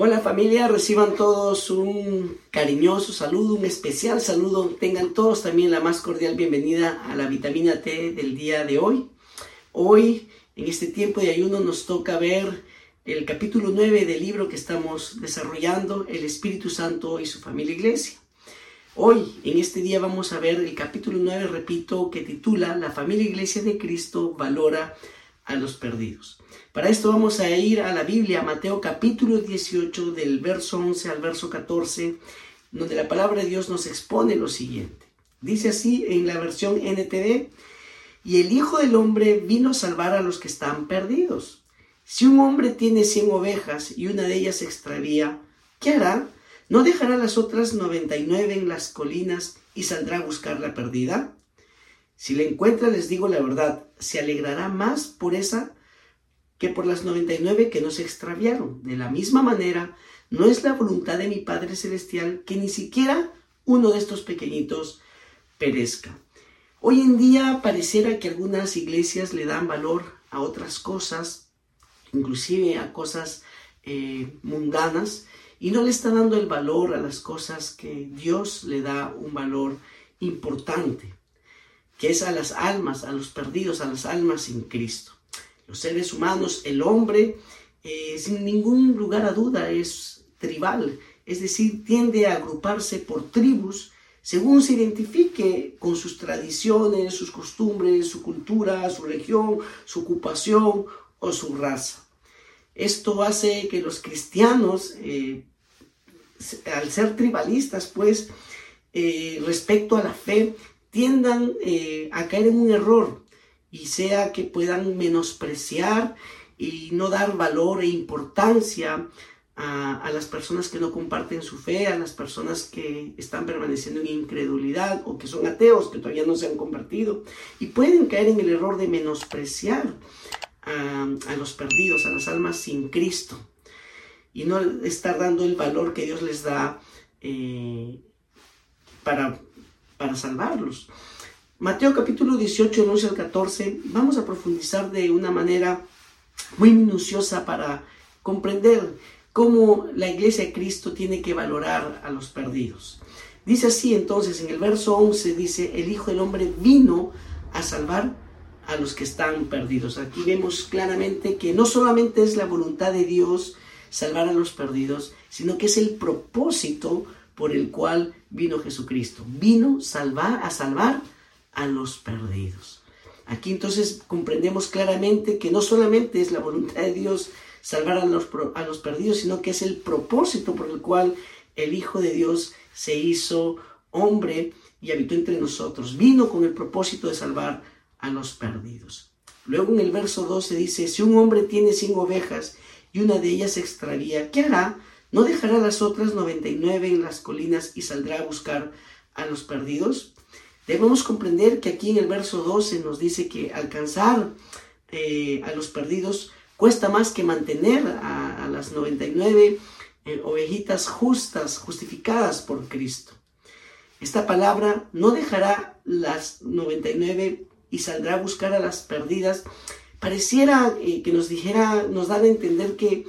Hola familia, reciban todos un cariñoso saludo, un especial saludo. Tengan todos también la más cordial bienvenida a la vitamina T del día de hoy. Hoy, en este tiempo de ayuno, nos toca ver el capítulo 9 del libro que estamos desarrollando, El Espíritu Santo y su familia iglesia. Hoy, en este día, vamos a ver el capítulo 9, repito, que titula La familia iglesia de Cristo valora a los perdidos. Para esto vamos a ir a la Biblia, Mateo capítulo 18, del verso 11 al verso 14, donde la palabra de Dios nos expone lo siguiente. Dice así en la versión NTV, y el Hijo del Hombre vino a salvar a los que están perdidos. Si un hombre tiene cien ovejas y una de ellas se extravía, ¿qué hará? ¿No dejará las otras noventa y nueve en las colinas y saldrá a buscar la perdida? Si la encuentra, les digo la verdad, se alegrará más por esa que por las 99 que no se extraviaron. De la misma manera, no es la voluntad de mi Padre Celestial que ni siquiera uno de estos pequeñitos perezca. Hoy en día pareciera que algunas iglesias le dan valor a otras cosas, inclusive a cosas eh, mundanas, y no le está dando el valor a las cosas que Dios le da un valor importante, que es a las almas, a los perdidos, a las almas sin Cristo los seres humanos, el hombre, eh, sin ningún lugar a duda, es tribal, es decir, tiende a agruparse por tribus según se identifique con sus tradiciones, sus costumbres, su cultura, su región, su ocupación o su raza. Esto hace que los cristianos, eh, al ser tribalistas, pues, eh, respecto a la fe, tiendan a caer en un error y sea que puedan menospreciar y no dar valor e importancia a, las personas que no comparten su fe, a las personas que están permaneciendo en incredulidad o que son ateos, que todavía no se han convertido, y pueden caer en el error de menospreciar a, los perdidos, a las almas sin Cristo, y no estar dando el valor que Dios les da eh, para, para salvarlos. Mateo capítulo 18, 11 al 14, vamos a profundizar de una manera muy minuciosa para comprender cómo la iglesia de Cristo tiene que valorar a los perdidos. Dice así entonces en el verso 11, dice, el Hijo del Hombre vino a salvar a los que están perdidos. Aquí vemos claramente que no solamente es la voluntad de Dios salvar a los perdidos, sino que es el propósito por el cual vino Jesucristo. Vino salvar, a salvar a los perdidos. Aquí entonces comprendemos claramente que no solamente es la voluntad de Dios salvar a los, a los perdidos, sino que es el propósito por el cual el Hijo de Dios se hizo hombre y habitó entre nosotros. Vino con el propósito de salvar a los perdidos. Luego en el verso 12 dice, si un hombre tiene cinco ovejas y una de ellas se extravía, ¿qué hará? ¿No dejará las otras 99 en las colinas y saldrá a buscar a los perdidos? Debemos comprender que aquí en el verso 12 nos dice que alcanzar eh, a los perdidos cuesta más que mantener a, las 99 eh, ovejitas justas, justificadas por Cristo. Esta palabra no dejará las 99 y saldrá a buscar a las perdidas. Pareciera eh, que nos dijera, nos da a entender que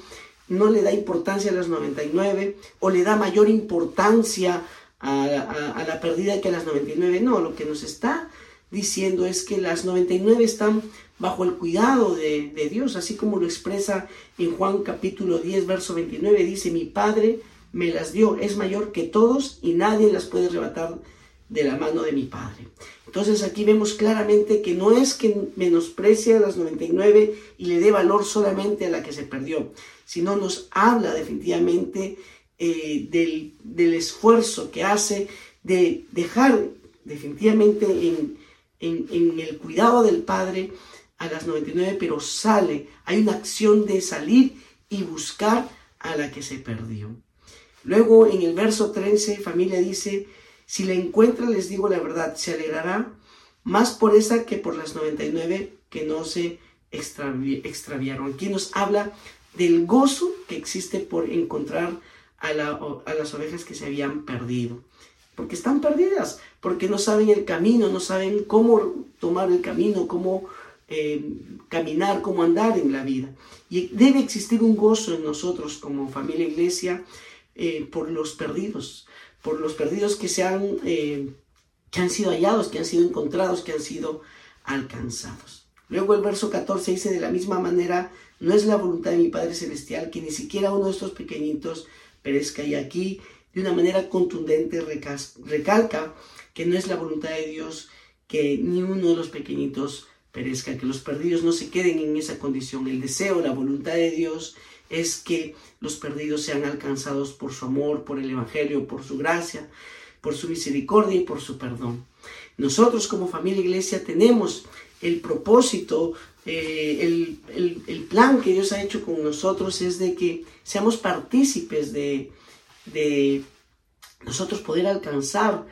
no le da importancia a las 99 o le da mayor importancia a, la perdida que a las 99. No, lo que nos está diciendo es que las 99 están bajo el cuidado de, de, Dios, así como lo expresa en Juan capítulo 10, verso 29, dice, mi Padre me las dio, es mayor que todos y nadie las puede arrebatar de la mano de mi Padre. Entonces aquí vemos claramente que no es que menosprecie a las 99 y le dé valor solamente a la que se perdió, sino nos habla definitivamente eh, del, esfuerzo que hace de dejar definitivamente en, en, el cuidado del Padre a las 99, pero sale, hay una acción de salir y buscar a la que se perdió. Luego en el verso 13, familia dice, si la encuentra, les digo la verdad, se alegrará más por esa que por las 99 que no se extraviaron. Aquí nos habla del gozo que existe por encontrar a, las ovejas que se habían perdido. Porque están perdidas, porque no saben el camino, no saben cómo tomar el camino, cómo eh, caminar, cómo andar en la vida. Y debe existir un gozo en nosotros como familia iglesia eh, por los perdidos, por los perdidos que, se han, eh, que han sido hallados, que han sido encontrados, que han sido alcanzados. Luego el verso 14 dice, de la misma manera, no es la voluntad de mi Padre Celestial que ni siquiera uno de estos pequeñitos perezca. Y aquí, de una manera contundente, recalca que no es la voluntad de Dios que ni uno de los pequeñitos perezca, que los perdidos no se queden en esa condición. El deseo, la voluntad de Dios es que los perdidos sean alcanzados por su amor, por el Evangelio, por su gracia, por su misericordia y por su perdón. Nosotros como familia iglesia tenemos el propósito, eh, el, plan que Dios ha hecho con nosotros es de que seamos partícipes de, nosotros poder alcanzar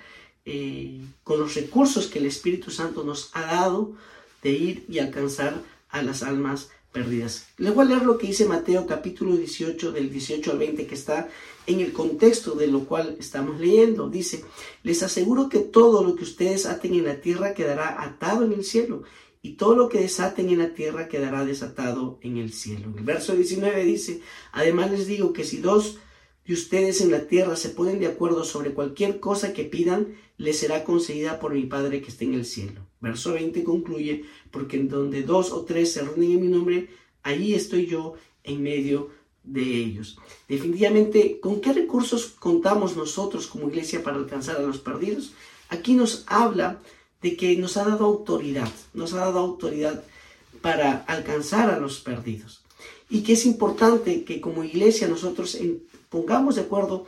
eh, con los recursos que el Espíritu Santo nos ha dado de ir y alcanzar a las almas perdidas. Les voy a leer lo que dice Mateo capítulo 18 del 18 al 20 que está en el contexto de lo cual estamos leyendo. Dice, les aseguro que todo lo que ustedes aten en la tierra quedará atado en el cielo y todo lo que desaten en la tierra quedará desatado en el cielo. el verso 19 dice, además les digo que si dos de ustedes en la tierra se ponen de acuerdo sobre cualquier cosa que pidan, les será concedida por mi Padre que está en el cielo. Verso 20 concluye, porque en donde dos o tres se reúnen en mi nombre, allí estoy yo en medio de ellos. Definitivamente, ¿con qué recursos contamos nosotros como iglesia para alcanzar a los perdidos? Aquí nos habla de que nos ha dado autoridad, nos ha dado autoridad para alcanzar a los perdidos. Y que es importante que como iglesia nosotros pongamos de acuerdo,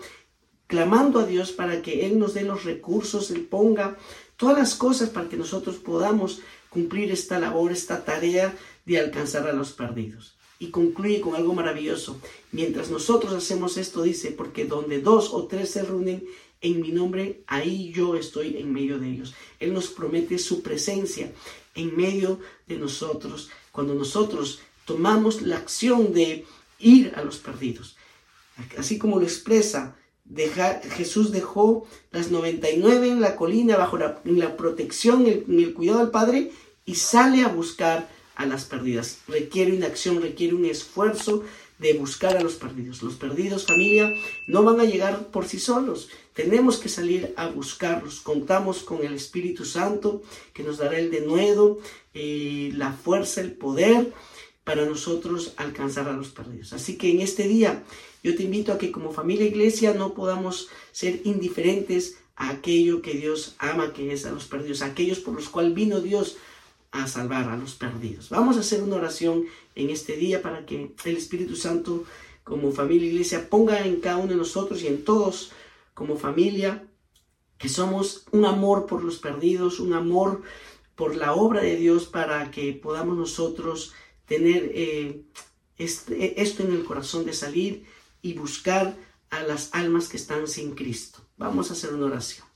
clamando a Dios para que Él nos dé los recursos, Él ponga todas las cosas para que nosotros podamos cumplir esta labor, esta tarea de alcanzar a los perdidos. Y concluye con algo maravilloso. Mientras nosotros hacemos esto, dice, porque donde dos o tres se reúnen en mi nombre, ahí yo estoy en medio de ellos. Él nos promete su presencia en medio de nosotros cuando nosotros tomamos la acción de ir a los perdidos. Así como lo expresa, Jesús dejó las 99 en la colina bajo la, protección, en el cuidado del Padre y sale a buscar a las perdidas. Requiere una acción, requiere un esfuerzo de buscar a los perdidos. Los perdidos, familia, no van a llegar por sí solos. Tenemos que salir a buscarlos. Contamos con el Espíritu Santo que nos dará el denuedo, eh, la fuerza, el poder para nosotros alcanzar a los perdidos. Así que en este día yo te invito a que como familia iglesia no podamos ser indiferentes a aquello que Dios ama, que es a los perdidos, aquellos por los cuales vino Dios a salvar a los perdidos. Vamos a hacer una oración en este día para que el Espíritu Santo como familia iglesia ponga en cada uno de nosotros y en todos como familia que somos un amor por los perdidos, un amor por la obra de Dios para que podamos nosotros tener eh, este, esto en el corazón de salir y buscar a las almas que están sin Cristo. Vamos a hacer una oración.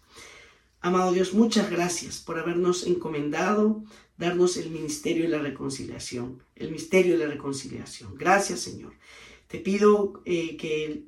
Amado Dios, muchas gracias por habernos encomendado darnos el ministerio de la reconciliación, el misterio de la reconciliación. Gracias, Señor. Te pido eh, que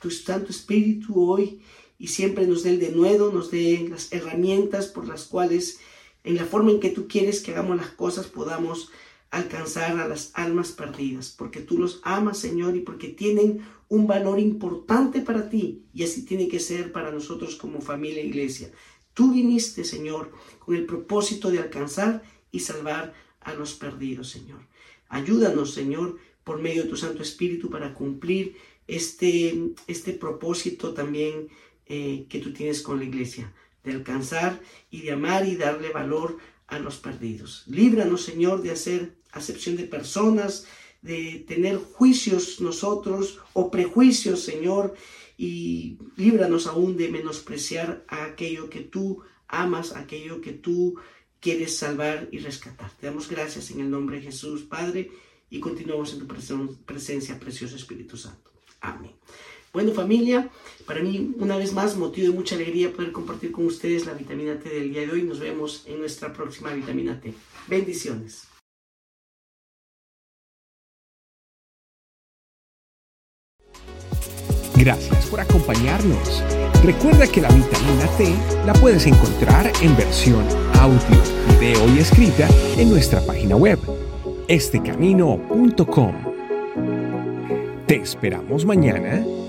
tu Santo Espíritu hoy y siempre nos dé el denuedo, nos dé las herramientas por las cuales, en la forma en que tú quieres que hagamos las cosas, podamos alcanzar a las almas perdidas, porque tú los amas, Señor, y porque tienen un valor importante para ti, y así tiene que ser para nosotros como familia e iglesia. Tú viniste, Señor, con el propósito de alcanzar y salvar a los perdidos, Señor. Ayúdanos, Señor, por medio de tu Santo Espíritu para cumplir este, este propósito también eh, que tú tienes con la iglesia, de alcanzar y de amar y darle valor a los perdidos. Líbranos, Señor, de hacer acepción de personas, de tener juicios nosotros o prejuicios, Señor, y líbranos aún de menospreciar a aquello que tú amas, aquello que tú quieres salvar y rescatar. Te damos gracias en el nombre de Jesús, Padre, y continuamos en tu presencia, precioso Espíritu Santo. Amén. Bueno familia, para mí una vez más motivo de mucha alegría poder compartir con ustedes la vitamina T del día de hoy. Nos vemos en nuestra próxima vitamina T. Bendiciones. Gracias por acompañarnos. Recuerda que la vitamina T la puedes encontrar en versión audio, video y escrita en nuestra página web, estecamino.com. Te esperamos mañana